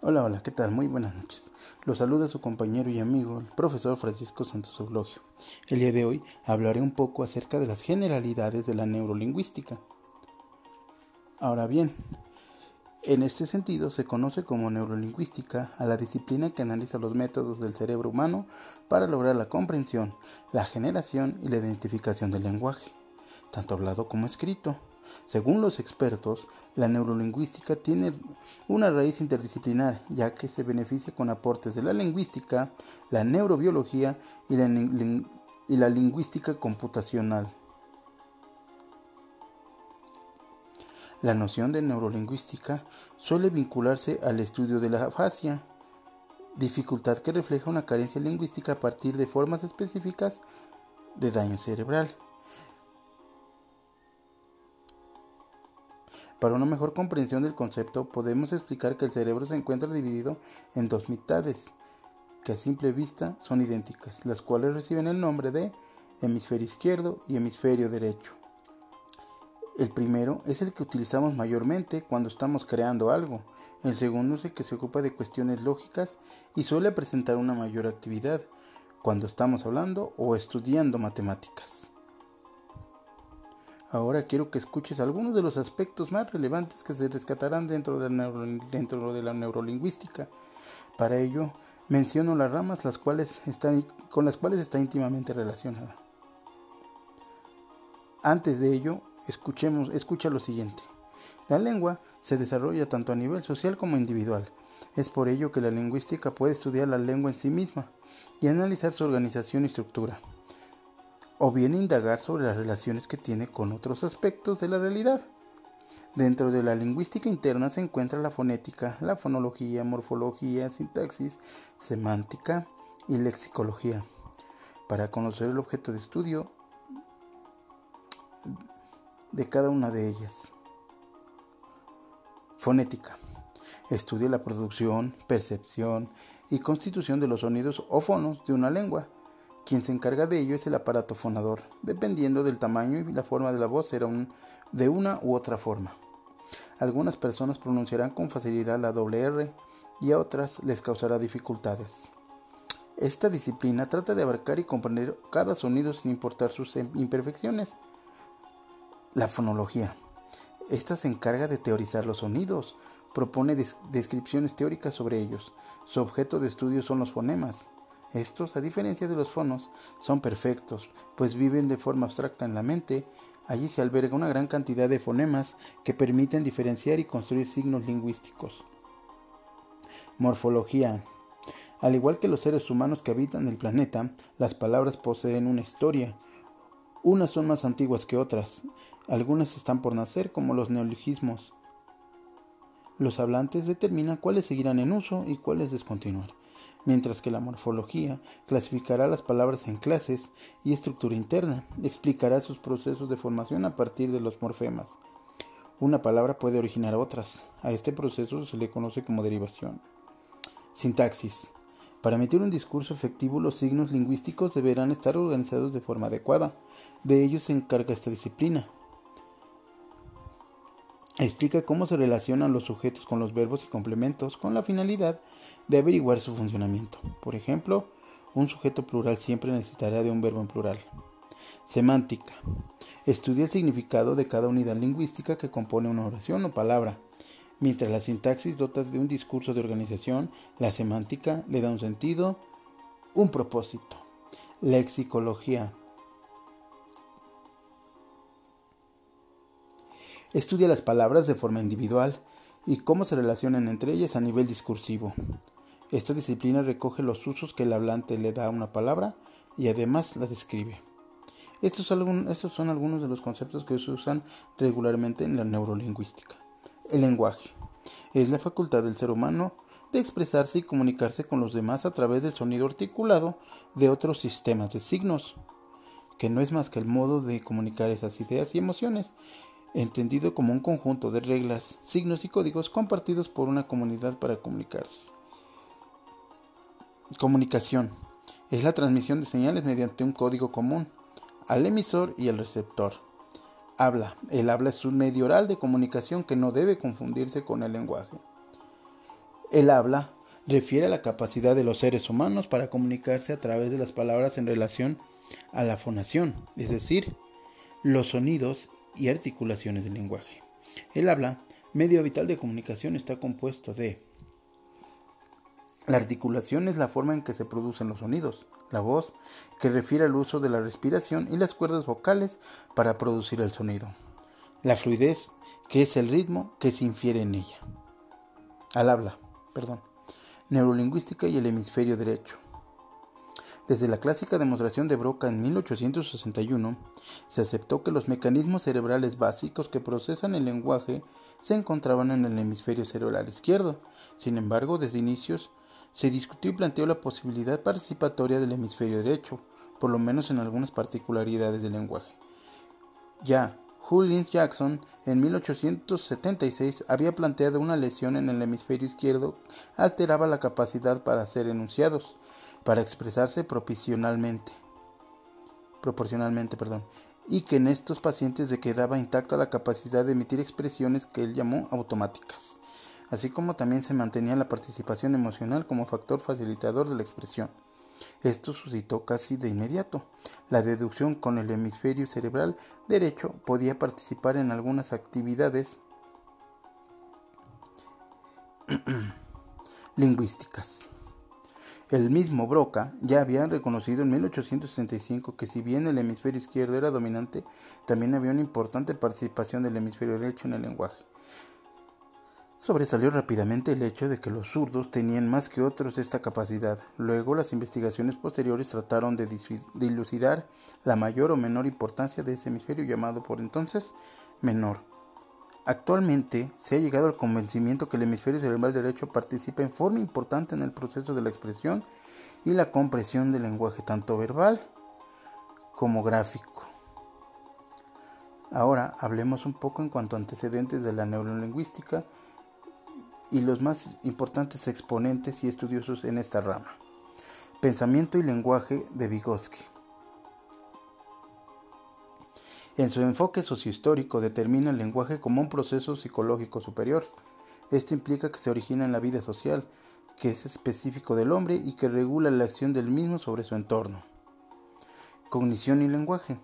Hola, hola, ¿qué tal? Muy buenas noches. Los saluda su compañero y amigo, el profesor Francisco Santos Eulogio. El día de hoy hablaré un poco acerca de las generalidades de la neurolingüística. Ahora bien, en este sentido se conoce como neurolingüística a la disciplina que analiza los métodos del cerebro humano para lograr la comprensión, la generación y la identificación del lenguaje, tanto hablado como escrito según los expertos, la neurolingüística tiene una raíz interdisciplinar, ya que se beneficia con aportes de la lingüística, la neurobiología y la, lingüística computacional. La noción de neurolingüística suele vincularse al estudio de la afasia, dificultad que refleja una carencia lingüística a partir de formas específicas de daño cerebral. Para una mejor comprensión del concepto, podemos explicar que el cerebro se encuentra dividido en dos mitades, que a simple vista son idénticas, las cuales reciben el nombre de hemisferio izquierdo y hemisferio derecho. El primero es el que utilizamos mayormente cuando estamos creando algo. El segundo es el que se ocupa de cuestiones lógicas y suele presentar una mayor actividad cuando estamos hablando o estudiando matemáticas. Ahora quiero que escuches algunos de los aspectos más relevantes que se rescatarán dentro de la, dentro de la neurolingüística. Para ello, menciono las ramas las cuales están, con las cuales está íntimamente relacionada. Antes de ello, escuchemos, escucha lo siguiente. La lengua se desarrolla tanto a nivel social como individual. Es por ello que la lingüística puede estudiar la lengua en sí misma y analizar su organización y estructura o bien indagar sobre las relaciones que tiene con otros aspectos de la realidad. Dentro de la lingüística interna se encuentra la fonética, la fonología, morfología, sintaxis, semántica y lexicología. Para conocer el objeto de estudio de cada una de ellas. Fonética. Estudia la producción, percepción y constitución de los sonidos o fonos de una lengua quien se encarga de ello es el aparato fonador. Dependiendo del tamaño y la forma de la voz, será de una u otra forma. Algunas personas pronunciarán con facilidad la doble R y a otras les causará dificultades. Esta disciplina trata de abarcar y comprender cada sonido sin importar sus imperfecciones. La fonología. Esta se encarga de teorizar los sonidos, propone descripciones teóricas sobre ellos. Su objeto de estudio son los fonemas. Estos, a diferencia de los fonos, son perfectos, pues viven de forma abstracta en la mente. Allí se alberga una gran cantidad de fonemas que permiten diferenciar y construir signos lingüísticos. Morfología. Al igual que los seres humanos que habitan el planeta, las palabras poseen una historia. Unas son más antiguas que otras. Algunas están por nacer, como los neologismos. Los hablantes determinan cuáles seguirán en uso y cuáles descontinuar mientras que la morfología clasificará las palabras en clases y estructura interna, explicará sus procesos de formación a partir de los morfemas. Una palabra puede originar otras, a este proceso se le conoce como derivación. Sintaxis. Para emitir un discurso efectivo, los signos lingüísticos deberán estar organizados de forma adecuada. De ello se encarga esta disciplina. Explica cómo se relacionan los sujetos con los verbos y complementos con la finalidad de averiguar su funcionamiento. Por ejemplo, un sujeto plural siempre necesitará de un verbo en plural. Semántica. Estudia el significado de cada unidad lingüística que compone una oración o palabra. Mientras la sintaxis dota de un discurso de organización, la semántica le da un sentido, un propósito. Lexicología Estudia las palabras de forma individual y cómo se relacionan entre ellas a nivel discursivo. Esta disciplina recoge los usos que el hablante le da a una palabra y además la describe. Estos, son algunos de los conceptos que se usan regularmente en la neurolingüística. El lenguaje es la facultad del ser humano de expresarse y comunicarse con los demás a través del sonido articulado de otros sistemas de signos, que no es más que el modo de comunicar esas ideas y emociones entendido como un conjunto de reglas, signos y códigos compartidos por una comunidad para comunicarse. Comunicación es la transmisión de señales mediante un código común al emisor y al receptor. Habla. El habla es un medio oral de comunicación que no debe confundirse con el lenguaje. El habla refiere a la capacidad de los seres humanos para comunicarse a través de las palabras en relación a la fonación, es decir, los sonidos y articulaciones del lenguaje. El habla, medio vital de comunicación, está compuesto de la articulación es la forma en que se producen los sonidos, la voz, que refiere al uso de la respiración y las cuerdas vocales para producir el sonido. La fluidez, que es el ritmo que se infiere en ella. Al habla, perdón. Neurolingüística y el hemisferio derecho. Desde la clásica demostración de Broca en 1861, se aceptó que los mecanismos cerebrales básicos que procesan el lenguaje se encontraban en el hemisferio cerebral izquierdo. Sin embargo, desde inicios se discutió y planteó la posibilidad participatoria del hemisferio derecho, por lo menos en algunas particularidades del lenguaje. Ya Julius Jackson en 1876 había planteado una lesión en el hemisferio izquierdo alteraba la capacidad para hacer enunciados, para expresarse proporcionalmente, proporcionalmente, perdón, y que en estos pacientes le quedaba intacta la capacidad de emitir expresiones que él llamó automáticas así como también se mantenía la participación emocional como factor facilitador de la expresión. Esto suscitó casi de inmediato. La deducción con el hemisferio cerebral derecho podía participar en algunas actividades lingüísticas. El mismo Broca ya había reconocido en 1865 que si bien el hemisferio izquierdo era dominante, también había una importante participación del hemisferio derecho en el lenguaje. Sobresalió rápidamente el hecho de que los zurdos tenían más que otros esta capacidad. Luego las investigaciones posteriores trataron de dilucidar la mayor o menor importancia de ese hemisferio llamado por entonces menor. Actualmente se ha llegado al convencimiento que el hemisferio cerebral derecho participa en forma importante en el proceso de la expresión y la compresión del lenguaje tanto verbal como gráfico. Ahora hablemos un poco en cuanto a antecedentes de la neurolingüística y los más importantes exponentes y estudiosos en esta rama. Pensamiento y lenguaje de Vygotsky. En su enfoque sociohistórico determina el lenguaje como un proceso psicológico superior. Esto implica que se origina en la vida social, que es específico del hombre y que regula la acción del mismo sobre su entorno. Cognición y lenguaje.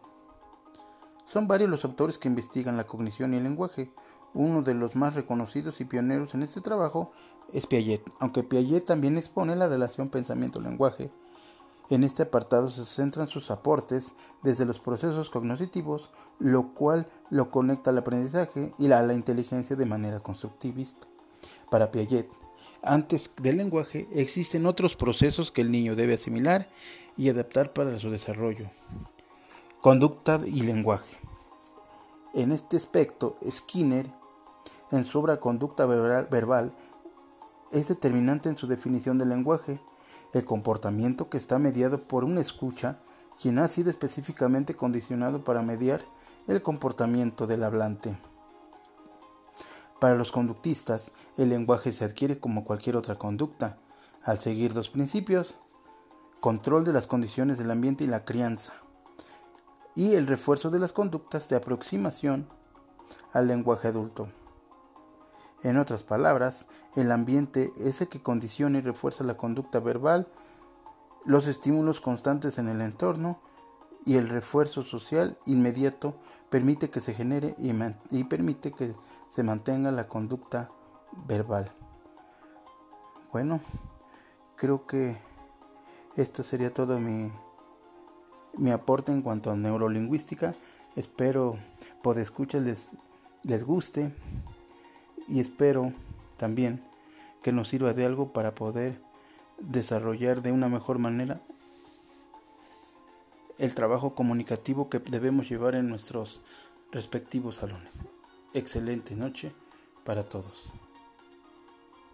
Son varios los autores que investigan la cognición y el lenguaje. Uno de los más reconocidos y pioneros en este trabajo es Piaget, aunque Piaget también expone la relación pensamiento-lenguaje. En este apartado se centran sus aportes desde los procesos cognitivos, lo cual lo conecta al aprendizaje y a la inteligencia de manera constructivista. Para Piaget, antes del lenguaje existen otros procesos que el niño debe asimilar y adaptar para su desarrollo. Conducta y lenguaje. En este aspecto, Skinner en su obra Conducta Verbal es determinante en su definición del lenguaje, el comportamiento que está mediado por una escucha, quien ha sido específicamente condicionado para mediar el comportamiento del hablante. Para los conductistas, el lenguaje se adquiere como cualquier otra conducta, al seguir dos principios, control de las condiciones del ambiente y la crianza, y el refuerzo de las conductas de aproximación al lenguaje adulto. En otras palabras, el ambiente es el que condiciona y refuerza la conducta verbal, los estímulos constantes en el entorno y el refuerzo social inmediato permite que se genere y, permite que se mantenga la conducta verbal. Bueno, creo que esto sería todo mi, mi aporte en cuanto a neurolingüística. Espero por escuchar les, les guste y espero también que nos sirva de algo para poder desarrollar de una mejor manera el trabajo comunicativo que debemos llevar en nuestros respectivos salones. Excelente noche para todos.